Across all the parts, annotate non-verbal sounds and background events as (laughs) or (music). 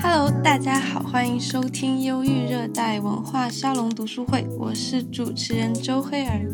Hello，大家好，欢迎收听忧郁热带文化沙龙读书会，我是主持人周黑儿。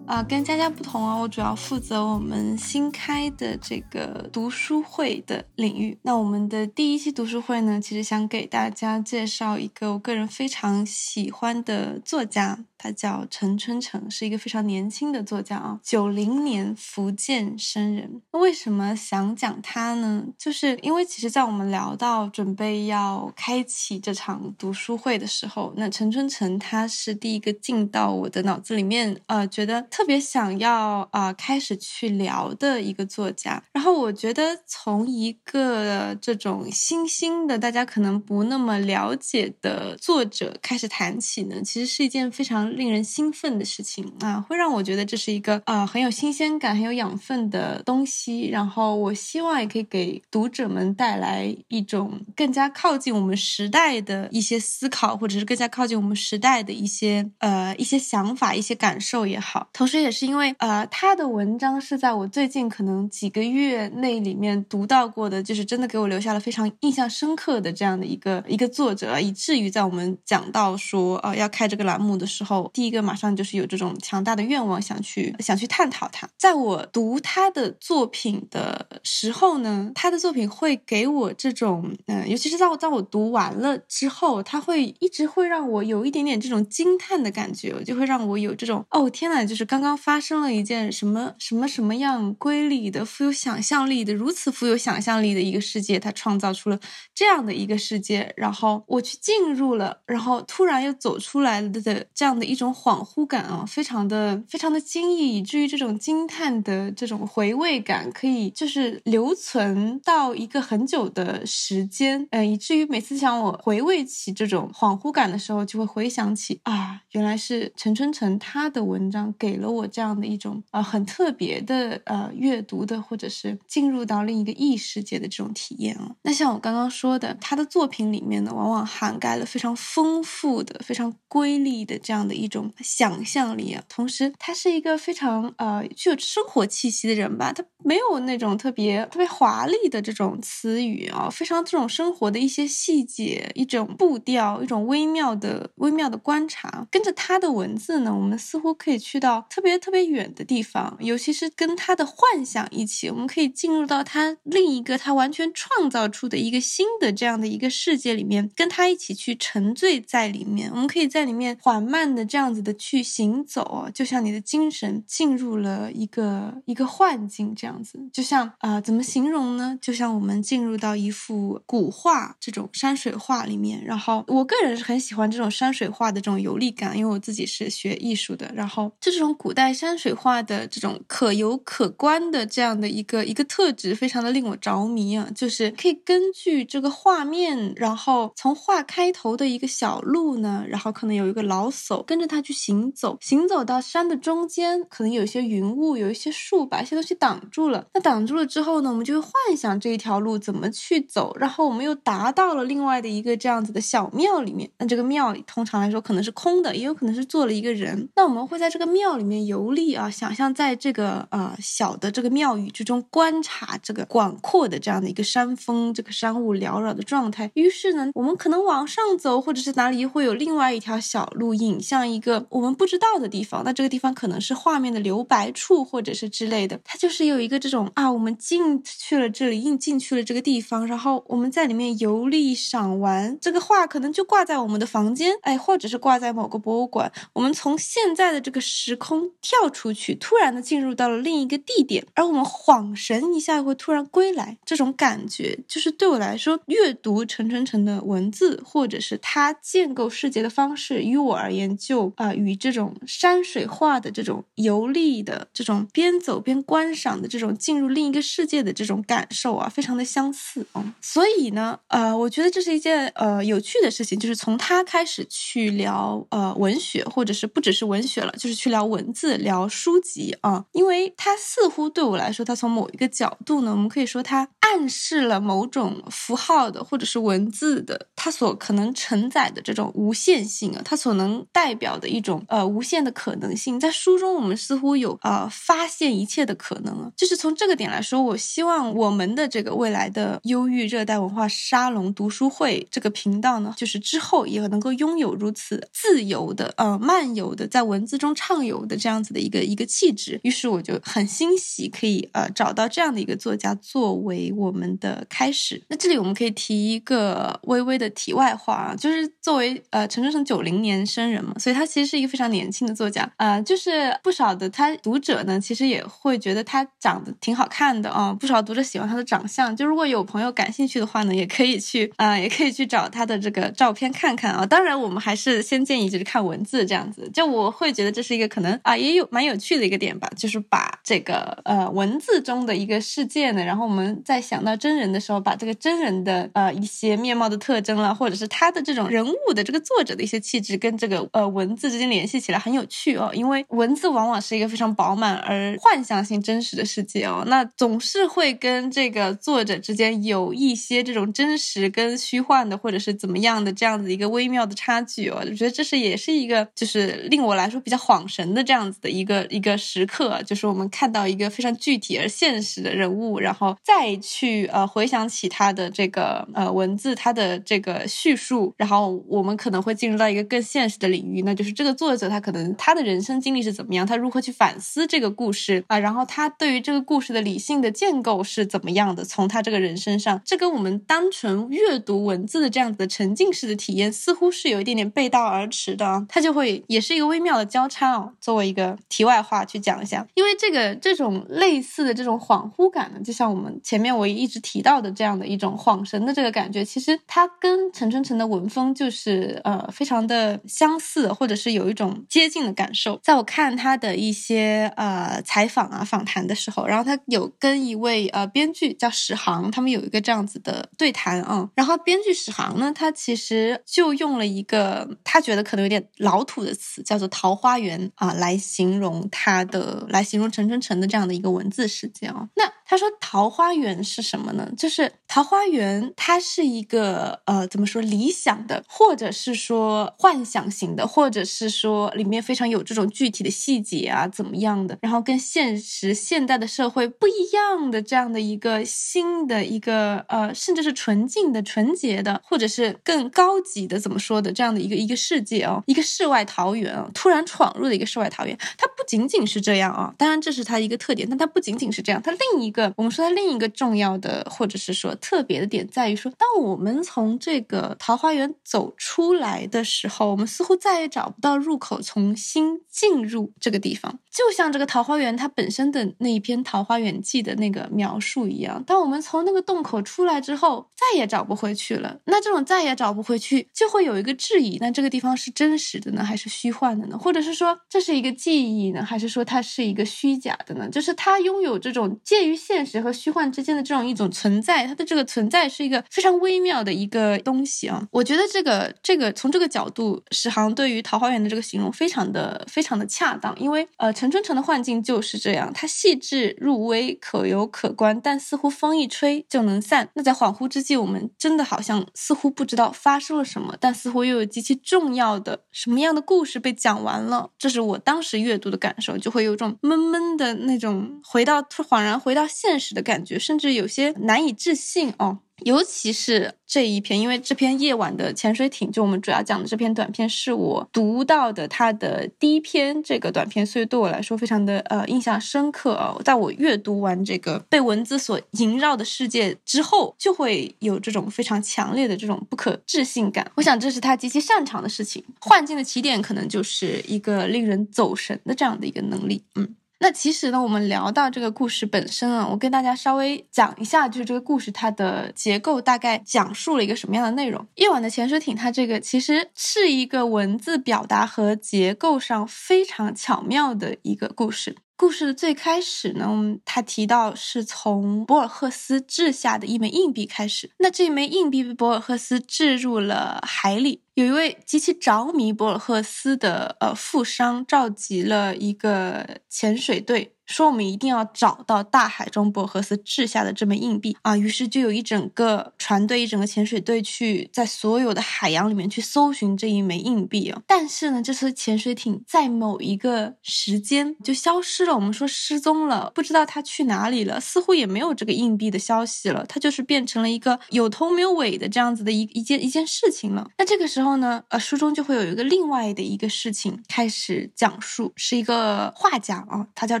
啊，跟佳佳不同啊，我主要负责我们新开的这个读书会的领域。那我们的第一期读书会呢，其实想给大家介绍一个我个人非常喜欢的作家。他叫陈春成，是一个非常年轻的作家啊，九零年福建生人。那为什么想讲他呢？就是因为其实，在我们聊到准备要开启这场读书会的时候，那陈春成他是第一个进到我的脑子里面，呃，觉得特别想要啊开始去聊的一个作家。然后我觉得从一个这种新兴的、大家可能不那么了解的作者开始谈起呢，其实是一件非常。令人兴奋的事情啊，会让我觉得这是一个啊很有新鲜感、很有养分的东西。然后我希望也可以给读者们带来一种更加靠近我们时代的一些思考，或者是更加靠近我们时代的一些呃一些想法、一些感受也好。同时，也是因为呃他的文章是在我最近可能几个月内里面读到过的，就是真的给我留下了非常印象深刻的这样的一个一个作者，以至于在我们讲到说呃要开这个栏目的时候。第一个马上就是有这种强大的愿望，想去想去探讨它。在我读他的作品的时候呢，他的作品会给我这种，嗯，尤其是在我在我读完了之后，他会一直会让我有一点点这种惊叹的感觉，就会让我有这种，哦天呐，就是刚刚发生了一件什么什么什么样瑰丽的、富有想象力的、如此富有想象力的一个世界，他创造出了这样的一个世界，然后我去进入了，然后突然又走出来了的这样的。一种恍惚感啊，非常的非常的惊异，以至于这种惊叹的这种回味感可以就是留存到一个很久的时间，呃，以至于每次想我回味起这种恍惚感的时候，就会回想起啊，原来是陈春成他的文章给了我这样的一种呃很特别的呃阅读的或者是进入到另一个异世界的这种体验啊。那像我刚刚说的，他的作品里面呢，往往涵盖了非常丰富的、非常瑰丽的这样的。一种想象力啊，同时他是一个非常呃具有生活气息的人吧，他没有那种特别特别华丽的这种词语啊，非常这种生活的一些细节，一种步调，一种微妙的微妙的观察。跟着他的文字呢，我们似乎可以去到特别特别远的地方，尤其是跟他的幻想一起，我们可以进入到他另一个他完全创造出的一个新的这样的一个世界里面，跟他一起去沉醉在里面，我们可以在里面缓慢的。这样子的去行走，就像你的精神进入了一个一个幻境，这样子，就像啊，怎么形容呢？就像我们进入到一幅古画这种山水画里面，然后我个人是很喜欢这种山水画的这种游历感，因为我自己是学艺术的，然后这种古代山水画的这种可游可观的这样的一个一个特质，非常的令我着迷啊，就是可以根据这个画面，然后从画开头的一个小路呢，然后可能有一个老叟跟。着他去行走，行走到山的中间，可能有一些云雾，有一些树，把一些东西挡住了。那挡住了之后呢，我们就会幻想这一条路怎么去走，然后我们又达到了另外的一个这样子的小庙里面。那这个庙里通常来说可能是空的，也有可能是坐了一个人。那我们会在这个庙里面游历啊，想象在这个呃小的这个庙宇之中观察这个广阔的这样的一个山峰，这个山雾缭绕的状态。于是呢，我们可能往上走，或者是哪里会有另外一条小路引向。一个我们不知道的地方，那这个地方可能是画面的留白处，或者是之类的。它就是有一个这种啊，我们进去了这里，进进去了这个地方，然后我们在里面游历赏玩。这个画可能就挂在我们的房间，哎，或者是挂在某个博物馆。我们从现在的这个时空跳出去，突然的进入到了另一个地点，而我们恍神一下会突然归来。这种感觉就是对我来说，阅读陈晨晨的文字，或者是他建构世界的方式，于我而言就。啊，与这种山水画的这种游历的这种边走边观赏的这种进入另一个世界的这种感受啊，非常的相似啊。所以呢，呃，我觉得这是一件呃有趣的事情，就是从他开始去聊呃文学，或者是不只是文学了，就是去聊文字、聊书籍啊，因为它似乎对我来说，它从某一个角度呢，我们可以说它暗示了某种符号的或者是文字的，它所可能承载的这种无限性啊，它所能代表的一种呃无限的可能性，在书中我们似乎有呃发现一切的可能啊，就是从这个点来说，我希望我们的这个未来的忧郁热带文化沙龙读书会这个频道呢，就是之后也能够拥有如此自由的呃漫游的在文字中畅游的这样子的一个一个气质，于是我就很欣喜可以呃找到这样的一个作家作为。我们的开始，那这里我们可以提一个微微的题外话啊，就是作为呃陈春成九零年生人嘛，所以他其实是一个非常年轻的作家啊，就是不少的他读者呢，其实也会觉得他长得挺好看的啊，不少读者喜欢他的长相，就如果有朋友感兴趣的话呢，也可以去啊，也可以去找他的这个照片看看啊。当然，我们还是先建议就是看文字这样子，就我会觉得这是一个可能啊，也有蛮有趣的一个点吧，就是把这个呃文字中的一个世界呢，然后我们在。想到真人的时候，把这个真人的呃一些面貌的特征或者是他的这种人物的这个作者的一些气质，跟这个呃文字之间联系起来很有趣哦。因为文字往往是一个非常饱满而幻想性真实的世界哦，那总是会跟这个作者之间有一些这种真实跟虚幻的，或者是怎么样的这样子一个微妙的差距哦。我觉得这是也是一个就是令我来说比较恍神的这样子的一个一个时刻，就是我们看到一个非常具体而现实的人物，然后再。去呃回想起他的这个呃文字，他的这个叙述，然后我们可能会进入到一个更现实的领域，那就是这个作者他可能他的人生经历是怎么样，他如何去反思这个故事啊，然后他对于这个故事的理性的建构是怎么样的？从他这个人身上，这跟我们单纯阅读文字的这样子的沉浸式的体验似乎是有一点点背道而驰的，它就会也是一个微妙的交叉哦。作为一个题外话去讲一下，因为这个这种类似的这种恍惚感呢，就像我们前面我。一直提到的这样的一种恍神的这个感觉，其实它跟陈春成的文风就是呃非常的相似，或者是有一种接近的感受。在我看他的一些呃采访啊访谈的时候，然后他有跟一位呃编剧叫史航，他们有一个这样子的对谈啊。然后编剧史航呢，他其实就用了一个他觉得可能有点老土的词，叫做“桃花源”啊，来形容他的，来形容陈春成的这样的一个文字世界啊。那他说“桃花源”是什么呢？就是桃花源，它是一个呃，怎么说理想的，或者是说幻想型的，或者是说里面非常有这种具体的细节啊，怎么样的？然后跟现实现代的社会不一样的这样的一个新的一个呃，甚至是纯净的、纯洁的，或者是更高级的，怎么说的这样的一个一个世界哦，一个世外桃源啊，突然闯入的一个世外桃源。它不仅仅是这样啊，当然这是它一个特点，但它不仅仅是这样，它另一个。我们说的另一个重要的，或者是说特别的点，在于说，当我们从这个桃花源走出来的时候，我们似乎再也找不到入口，重新进入这个地方。就像这个桃花源它本身的那一篇《桃花源记》的那个描述一样，当我们从那个洞口出来之后，再也找不回去了。那这种再也找不回去，就会有一个质疑：那这个地方是真实的呢，还是虚幻的呢？或者是说这是一个记忆呢，还是说它是一个虚假的呢？就是它拥有这种介于现实和虚幻之间的这种一种存在，它的这个存在是一个非常微妙的一个东西啊。我觉得这个这个从这个角度，史航对于桃花源的这个形容非常的非常的恰当，因为呃。陈春成的幻境就是这样，它细致入微，可游可观，但似乎风一吹就能散。那在恍惚之际，我们真的好像似乎不知道发生了什么，但似乎又有极其重要的什么样的故事被讲完了。这是我当时阅读的感受，就会有种闷闷的那种回到恍然回到现实的感觉，甚至有些难以置信哦。尤其是这一篇，因为这篇夜晚的潜水艇，就我们主要讲的这篇短片，是我读到的它的第一篇这个短片，所以对我来说非常的呃印象深刻啊。在我阅读完这个被文字所萦绕的世界之后，就会有这种非常强烈的这种不可置信感。我想这是他极其擅长的事情。幻境的起点可能就是一个令人走神的这样的一个能力，嗯。那其实呢，我们聊到这个故事本身啊，我跟大家稍微讲一下，就是这个故事它的结构大概讲述了一个什么样的内容。夜晚的潜水艇，它这个其实是一个文字表达和结构上非常巧妙的一个故事。故事的最开始呢，他提到是从博尔赫斯掷下的一枚硬币开始。那这枚硬币被博尔赫斯掷入了海里。有一位极其着迷博尔赫斯的呃富商，召集了一个潜水队。说我们一定要找到大海中博尔赫斯掷下的这枚硬币啊！于是就有一整个船队、一整个潜水队去在所有的海洋里面去搜寻这一枚硬币啊！但是呢，这艘潜水艇在某一个时间就消失了，我们说失踪了，不知道它去哪里了，似乎也没有这个硬币的消息了，它就是变成了一个有头没有尾的这样子的一一件一件事情了。那这个时候呢，呃，书中就会有一个另外的一个事情开始讲述，是一个画家啊，他叫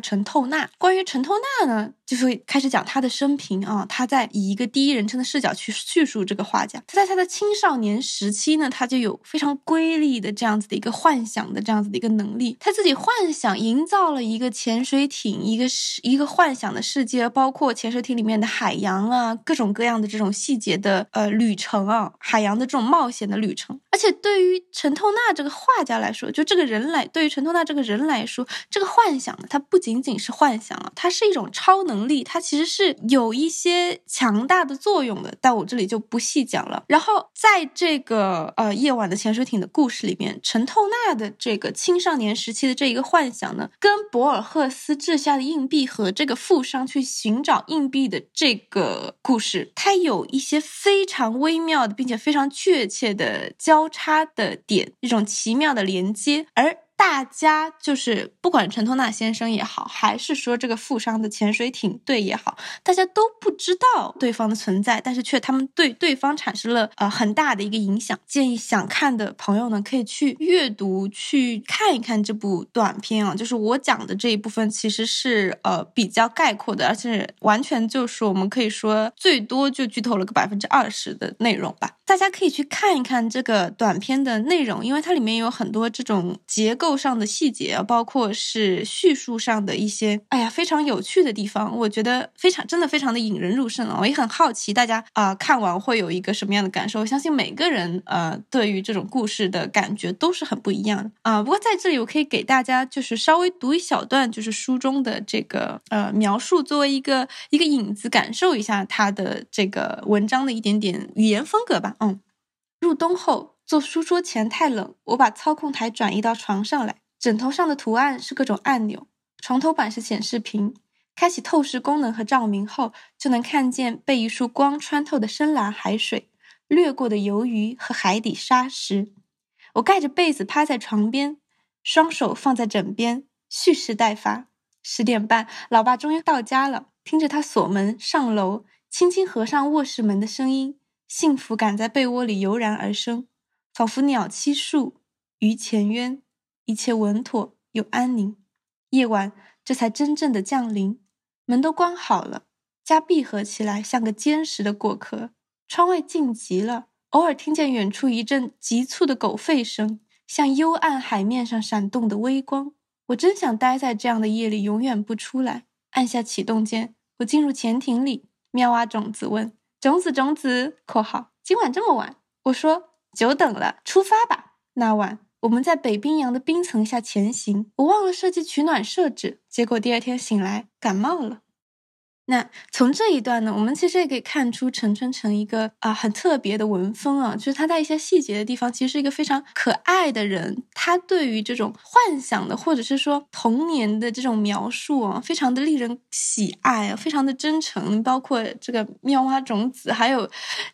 陈透。透纳关于陈透纳呢，就会开始讲他的生平啊。他在以一个第一人称的视角去叙述这个画家。他在他的青少年时期呢，他就有非常瑰丽的这样子的一个幻想的这样子的一个能力。他自己幻想营造了一个潜水艇，一个是一个幻想的世界，包括潜水艇里面的海洋啊，各种各样的这种细节的呃旅程啊，海洋的这种冒险的旅程。且对于陈透纳这个画家来说，就这个人来，对于陈透纳这个人来说，这个幻想呢，它不仅仅是。幻想啊，它是一种超能力，它其实是有一些强大的作用的，但我这里就不细讲了。然后在这个呃夜晚的潜水艇的故事里面，陈透纳的这个青少年时期的这一个幻想呢，跟博尔赫斯掷下的硬币和这个富商去寻找硬币的这个故事，它有一些非常微妙的，并且非常确切的交差的点，一种奇妙的连接，而。大家就是不管陈托纳先生也好，还是说这个富商的潜水艇队也好，大家都不知道对方的存在，但是却他们对对方产生了呃很大的一个影响。建议想看的朋友呢，可以去阅读去看一看这部短片啊。就是我讲的这一部分其实是呃比较概括的，而且完全就是我们可以说最多就剧透了个百分之二十的内容吧。大家可以去看一看这个短片的内容，因为它里面有很多这种结构构上的细节，包括是叙述上的一些，哎呀，非常有趣的地方。我觉得非常真的非常的引人入胜啊！我也很好奇大家啊看完会有一个什么样的感受。我相信每个人呃对于这种故事的感觉都是很不一样的啊。不过在这里我可以给大家就是稍微读一小段，就是书中的这个呃描述，作为一个一个引子，感受一下他的这个文章的一点点语言风格吧。嗯，入冬后坐书桌前太冷，我把操控台转移到床上来。枕头上的图案是各种按钮，床头板是显示屏。开启透视功能和照明后，就能看见被一束光穿透的深蓝海水、掠过的鱿鱼和海底沙石。我盖着被子趴在床边，双手放在枕边，蓄势待发。十点半，老爸终于到家了。听着他锁门上楼，轻轻合上卧室门的声音。幸福感在被窝里油然而生，仿佛鸟栖树，鱼潜渊，一切稳妥又安宁。夜晚这才真正的降临，门都关好了，家闭合起来，像个坚实的果壳。窗外静极了，偶尔听见远处一阵急促的狗吠声，像幽暗海面上闪动的微光。我真想待在这样的夜里，永远不出来。按下启动键，我进入潜艇里。妙蛙种子问。种子，种子。括号，今晚这么晚，我说久等了，出发吧。那晚我们在北冰洋的冰层下前行，我忘了设计取暖设置，结果第二天醒来感冒了。那从这一段呢，我们其实也可以看出陈春成一个啊很特别的文风啊，就是他在一些细节的地方，其实是一个非常可爱的人。他对于这种幻想的或者是说童年的这种描述啊，非常的令人喜爱啊，非常的真诚。包括这个妙蛙种子，还有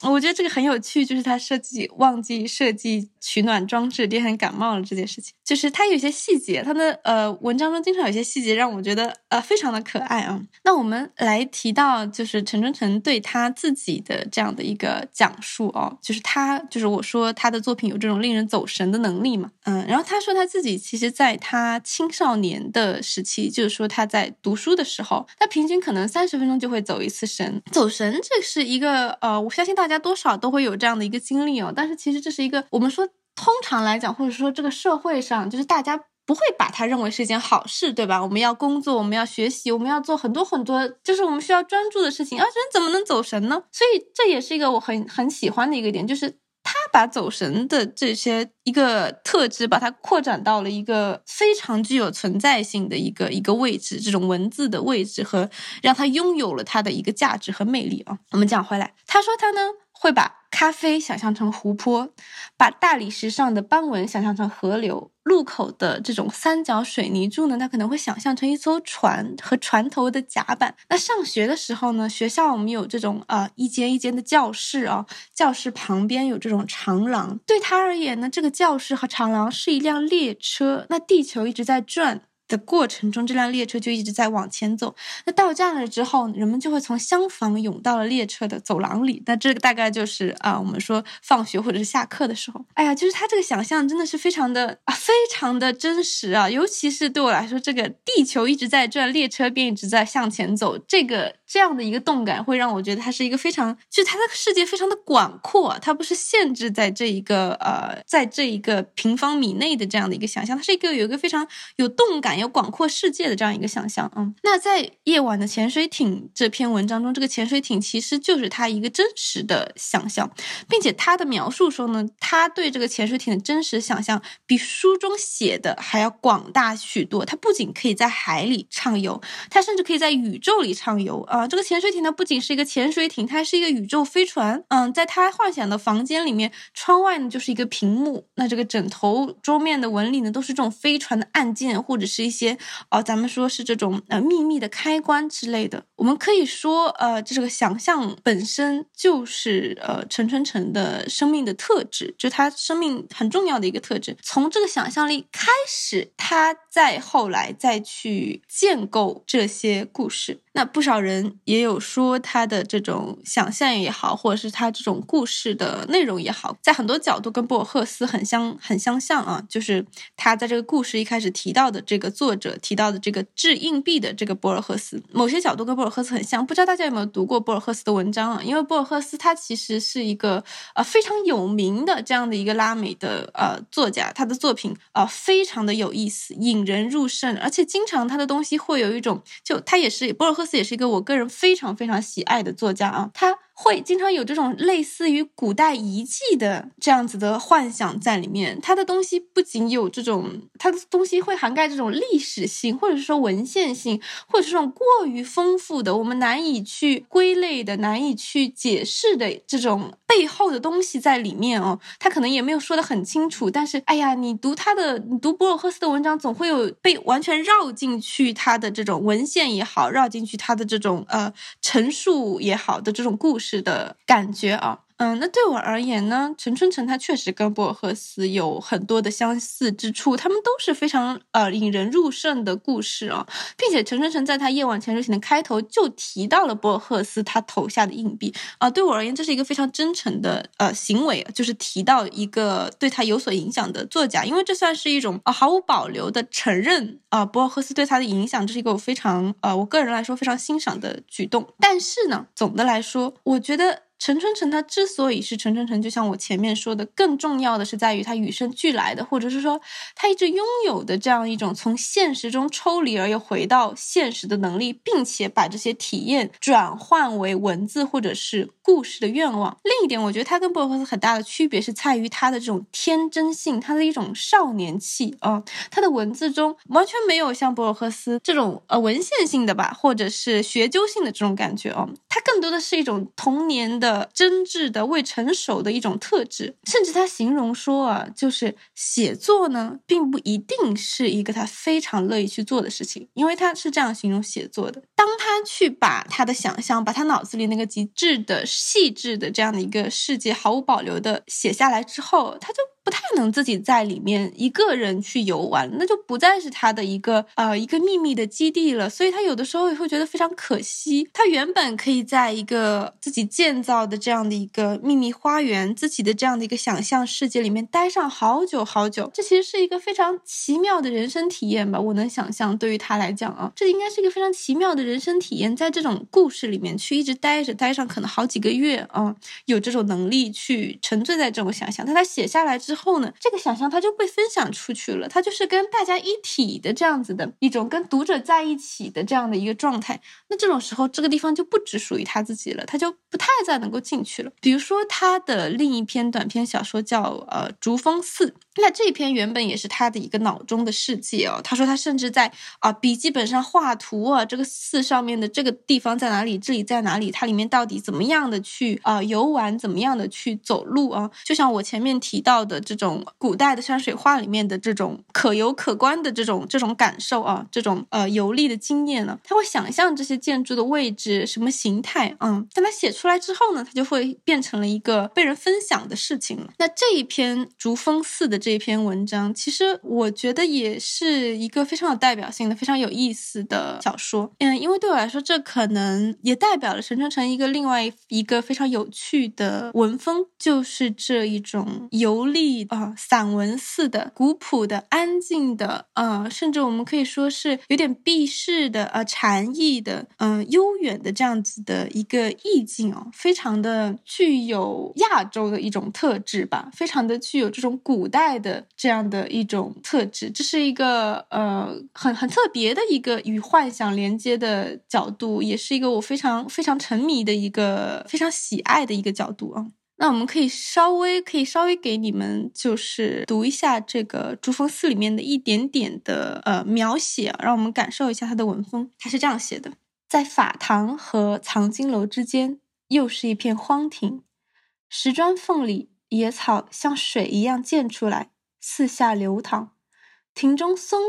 我觉得这个很有趣，就是他设计忘记设计取暖装置，第二天感冒了这件事情，就是他有些细节，他的呃文章中经常有些细节让我觉得呃非常的可爱啊。那我们来。提到就是陈春成对他自己的这样的一个讲述哦，就是他就是我说他的作品有这种令人走神的能力嘛，嗯，然后他说他自己其实在他青少年的时期，就是说他在读书的时候，他平均可能三十分钟就会走一次神，走神这是一个呃，我相信大家多少都会有这样的一个经历哦，但是其实这是一个我们说通常来讲，或者说这个社会上就是大家。不会把它认为是一件好事，对吧？我们要工作，我们要学习，我们要做很多很多，就是我们需要专注的事情。啊，人怎么能走神呢？所以这也是一个我很很喜欢的一个点，就是他把走神的这些一个特质，把它扩展到了一个非常具有存在性的一个一个位置，这种文字的位置和让它拥有了它的一个价值和魅力啊。我们讲回来，他说他呢会把。咖啡想象成湖泊，把大理石上的斑纹想象成河流，路口的这种三角水泥柱呢，他可能会想象成一艘船和船头的甲板。那上学的时候呢，学校我们有这种呃一间一间的教室啊，教室旁边有这种长廊，对他而言呢，这个教室和长廊是一辆列车，那地球一直在转。的过程中，这辆列车就一直在往前走。那到站了之后，人们就会从厢房涌到了列车的走廊里。那这个大概就是啊，我们说放学或者是下课的时候。哎呀，就是他这个想象真的是非常的啊，非常的真实啊。尤其是对我来说，这个地球一直在转，列车便一直在向前走，这个这样的一个动感，会让我觉得它是一个非常，就是它的世界非常的广阔，它不是限制在这一个呃，在这一个平方米内的这样的一个想象，它是一个有一个非常有动感。有广阔世界的这样一个想象，嗯，那在夜晚的潜水艇这篇文章中，这个潜水艇其实就是他一个真实的想象，并且他的描述说呢，他对这个潜水艇的真实想象比书中写的还要广大许多。他不仅可以在海里畅游，他甚至可以在宇宙里畅游啊！啊这个潜水艇呢，不仅是一个潜水艇，它还是一个宇宙飞船。嗯，在他幻想的房间里面，窗外呢就是一个屏幕，那这个枕头桌面的纹理呢，都是这种飞船的按键或者是。一些哦，咱们说是这种呃秘密的开关之类的，我们可以说呃，这个想象本身就是呃陈春成的生命的特质，就他生命很重要的一个特质。从这个想象力开始，他再后来再去建构这些故事。那不少人也有说他的这种想象也好，或者是他这种故事的内容也好，在很多角度跟博尔赫斯很相很相像啊。就是他在这个故事一开始提到的这个作者提到的这个掷硬币的这个博尔赫斯，某些角度跟博尔赫斯很像。不知道大家有没有读过博尔赫斯的文章啊？因为博尔赫斯他其实是一个呃非常有名的这样的一个拉美的呃作家，他的作品啊非常的有意思，引人入胜，而且经常他的东西会有一种就他也是博尔赫斯。也是一个我个人人非常非常喜爱的作家啊，他。会经常有这种类似于古代遗迹的这样子的幻想在里面。它的东西不仅有这种，它的东西会涵盖这种历史性，或者是说文献性，或者是这种过于丰富的、我们难以去归类的、难以去解释的这种背后的东西在里面哦。他可能也没有说的很清楚，但是哎呀，你读他的，你读博尔赫斯的文章，总会有被完全绕进去他的这种文献也好，绕进去他的这种呃陈述也好的这种故事。是的感觉啊。嗯，那对我而言呢，陈春成他确实跟博尔赫斯有很多的相似之处，他们都是非常呃引人入胜的故事啊，并且陈春成在他夜晚潜水艇的开头就提到了博尔赫斯他投下的硬币啊，对我而言这是一个非常真诚的呃行为，就是提到一个对他有所影响的作家，因为这算是一种啊毫无保留的承认啊博尔赫斯对他的影响，这是一个我非常呃我个人来说非常欣赏的举动。但是呢，总的来说，我觉得。陈春成他之所以是陈春成，就像我前面说的，更重要的是在于他与生俱来的，或者是说他一直拥有的这样一种从现实中抽离而又回到现实的能力，并且把这些体验转换为文字或者是故事的愿望。另一点，我觉得他跟博尔赫斯很大的区别是在于他的这种天真性，他的一种少年气啊，他的文字中完全没有像博尔赫斯这种呃文献性的吧，或者是学究性的这种感觉哦，他更多的是一种童年的。的真挚的未成熟的一种特质，甚至他形容说啊，就是写作呢，并不一定是一个他非常乐意去做的事情，因为他是这样形容写作的：当他去把他的想象，把他脑子里那个极致的、细致的这样的一个世界毫无保留的写下来之后，他就。不太能自己在里面一个人去游玩，那就不再是他的一个呃一个秘密的基地了。所以他有的时候也会觉得非常可惜。他原本可以在一个自己建造的这样的一个秘密花园，自己的这样的一个想象世界里面待上好久好久。这其实是一个非常奇妙的人生体验吧？我能想象，对于他来讲啊，这应该是一个非常奇妙的人生体验，在这种故事里面去一直待着，待上可能好几个月啊，有这种能力去沉醉在这种想象。但他写下来之后呢，这个想象它就被分享出去了，它就是跟大家一体的这样子的一种跟读者在一起的这样的一个状态。那这种时候，这个地方就不只属于他自己了，他就不太再能够进去了。比如说他的另一篇短篇小说叫呃《竹峰寺》。那这篇原本也是他的一个脑中的世界哦。他说他甚至在啊笔记本上画图啊，这个寺上面的这个地方在哪里，这里在哪里，它里面到底怎么样的去啊游玩，怎么样的去走路啊？就像我前面提到的这种古代的山水画里面的这种可游可观的这种这种感受啊，这种呃游历的经验呢，他会想象这些建筑的位置、什么形态，嗯，但他写出来之后呢，他就会变成了一个被人分享的事情了。那这一篇竹峰寺的。这一篇文章其实我觉得也是一个非常有代表性的、非常有意思的小说。嗯，因为对我来说，这可能也代表了陈春成一个另外一个非常有趣的文风，就是这一种游历啊、散文似的、古朴的、安静的，呃，甚至我们可以说是有点避世的、呃，禅意的、嗯，悠远的这样子的一个意境哦，非常的具有亚洲的一种特质吧，非常的具有这种古代。的这样的一种特质，这是一个呃很很特别的一个与幻想连接的角度，也是一个我非常非常沉迷的一个非常喜爱的一个角度啊。那我们可以稍微可以稍微给你们就是读一下这个《珠峰寺》里面的一点点的呃描写，让我们感受一下它的文风。它是这样写的：在法堂和藏经楼之间，又是一片荒庭，石砖缝里。野草像水一样溅出来，四下流淌。庭中松、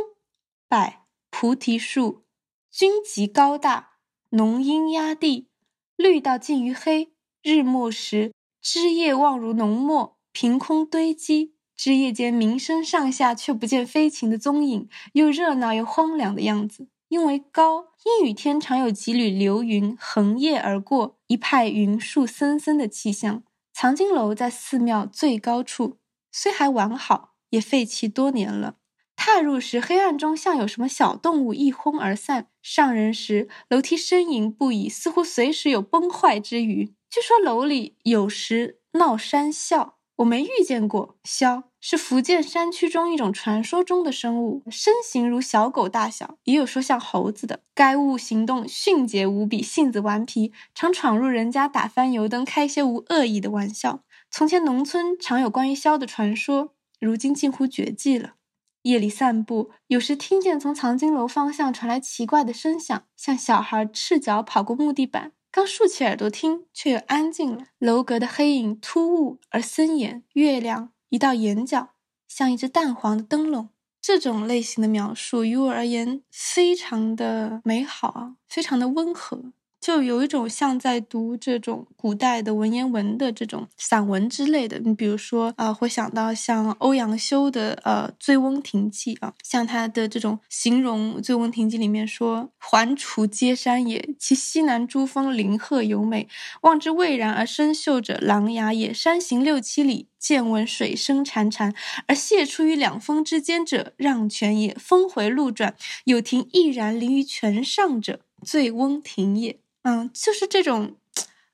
柏、菩提树均极高大，浓荫压地，绿到近于黑。日暮时，枝叶望如浓墨，凭空堆积。枝叶间鸣声上下，却不见飞禽的踪影，又热闹又荒凉的样子。因为高，阴雨天常有几缕流云横曳而过，一派云树森森的气象。藏经楼在寺庙最高处，虽还完好，也废弃多年了。踏入时，黑暗中像有什么小动物一哄而散；上人时，楼梯呻吟不已，似乎随时有崩坏之虞。据说楼里有时闹山啸。我没遇见过枭，是福建山区中一种传说中的生物，身形如小狗大小，也有说像猴子的。该物行动迅捷无比，性子顽皮，常闯入人家打翻油灯，开些无恶意的玩笑。从前农村常有关于枭的传说，如今近乎绝迹了。夜里散步，有时听见从藏经楼方向传来奇怪的声响，像小孩赤脚跑过木地板。刚竖起耳朵听，却又安静了。楼阁的黑影突兀而森严，月亮一道眼角，像一只淡黄的灯笼。这种类型的描述，于我而言，非常的美好啊，非常的温和。就有一种像在读这种古代的文言文的这种散文之类的，你比如说啊，会想到像欧阳修的呃《醉翁亭记》啊，像他的这种形容《醉翁亭记》里面说：“环滁皆山也，其西南诸峰林壑尤美。望之蔚然而深秀者，琅琊也。山行六七里，见闻水声潺潺，而泻出于两峰之间者，让泉也。峰回路转，有亭翼然临于泉上者，醉翁亭也。”嗯，就是这种，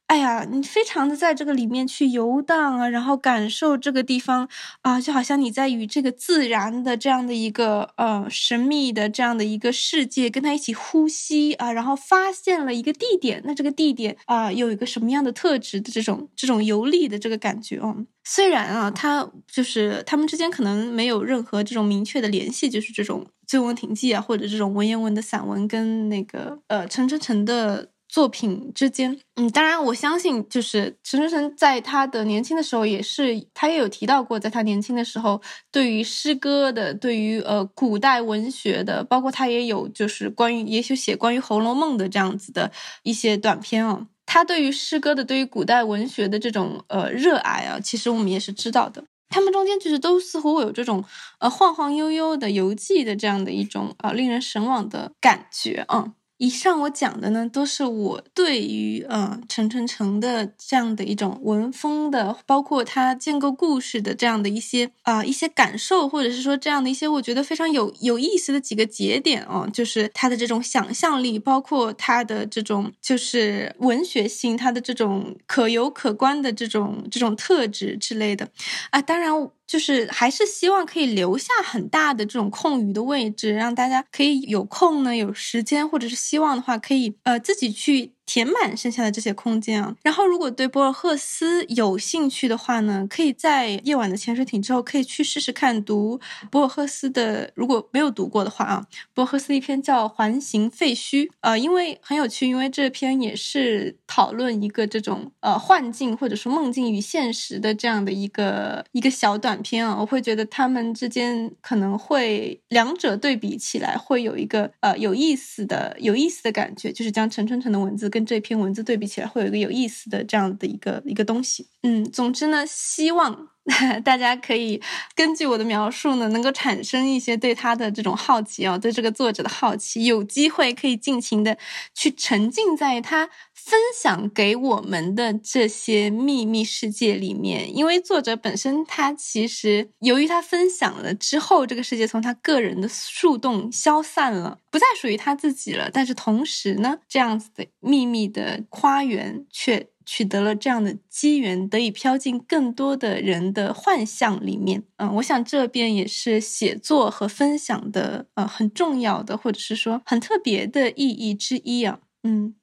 哎呀，你非常的在这个里面去游荡啊，然后感受这个地方啊，就好像你在与这个自然的这样的一个呃神秘的这样的一个世界跟他一起呼吸啊，然后发现了一个地点，那这个地点啊有一个什么样的特质的这种这种游历的这个感觉哦。虽然啊，他就是他们之间可能没有任何这种明确的联系，就是这种《醉翁亭记》啊，或者这种文言文的散文跟那个呃陈晨晨的。作品之间，嗯，当然，我相信，就是陈春成在他的年轻的时候，也是他也有提到过，在他年轻的时候，对于诗歌的，对于呃古代文学的，包括他也有就是关于，也许写关于《红楼梦》的这样子的一些短篇啊。他对于诗歌的，对于古代文学的这种呃热爱啊，其实我们也是知道的。他们中间其实都似乎有这种呃晃晃悠悠的游记的这样的一种呃令人神往的感觉啊。以上我讲的呢，都是我对于呃陈春成的这样的一种文风的，包括他建构故事的这样的一些啊一些感受，或者是说这样的一些我觉得非常有有意思的几个节点哦，就是他的这种想象力，包括他的这种就是文学性，他的这种可游可观的这种这种特质之类的啊。当然，就是还是希望可以留下很大的这种空余的位置，让大家可以有空呢，有时间，或者是希望的话，可以呃自己去。填满剩下的这些空间啊，然后如果对博尔赫斯有兴趣的话呢，可以在夜晚的潜水艇之后可以去试试看读博尔赫斯的，如果没有读过的话啊，博尔赫斯一篇叫《环形废墟》，呃，因为很有趣，因为这篇也是讨论一个这种呃幻境或者说梦境与现实的这样的一个一个小短片啊，我会觉得他们之间可能会两者对比起来会有一个呃有意思的有意思的感觉，就是将陈春成的文字。跟这篇文字对比起来，会有一个有意思的这样的一个一个东西。嗯，总之呢，希望 (laughs) 大家可以根据我的描述呢，能够产生一些对他的这种好奇啊，对这个作者的好奇，有机会可以尽情的去沉浸在他分享给我们的这些秘密世界里面。因为作者本身他其实由于他分享了之后，这个世界从他个人的树洞消散了。不再属于他自己了，但是同时呢，这样子的秘密的花园却取得了这样的机缘，得以飘进更多的人的幻象里面。嗯，我想这边也是写作和分享的呃很重要的，或者是说很特别的意义之一啊。嗯。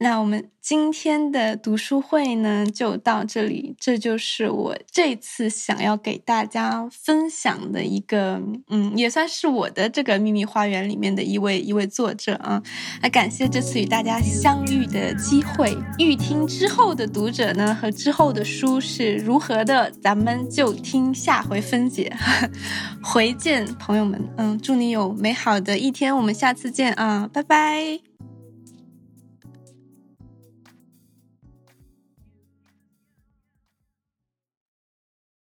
那我们今天的读书会呢，就到这里。这就是我这次想要给大家分享的一个，嗯，也算是我的这个秘密花园里面的一位一位作者啊。那感谢这次与大家相遇的机会。欲听之后的读者呢，和之后的书是如何的，咱们就听下回分解。(laughs) 回见，朋友们。嗯，祝你有美好的一天。我们下次见啊，拜拜。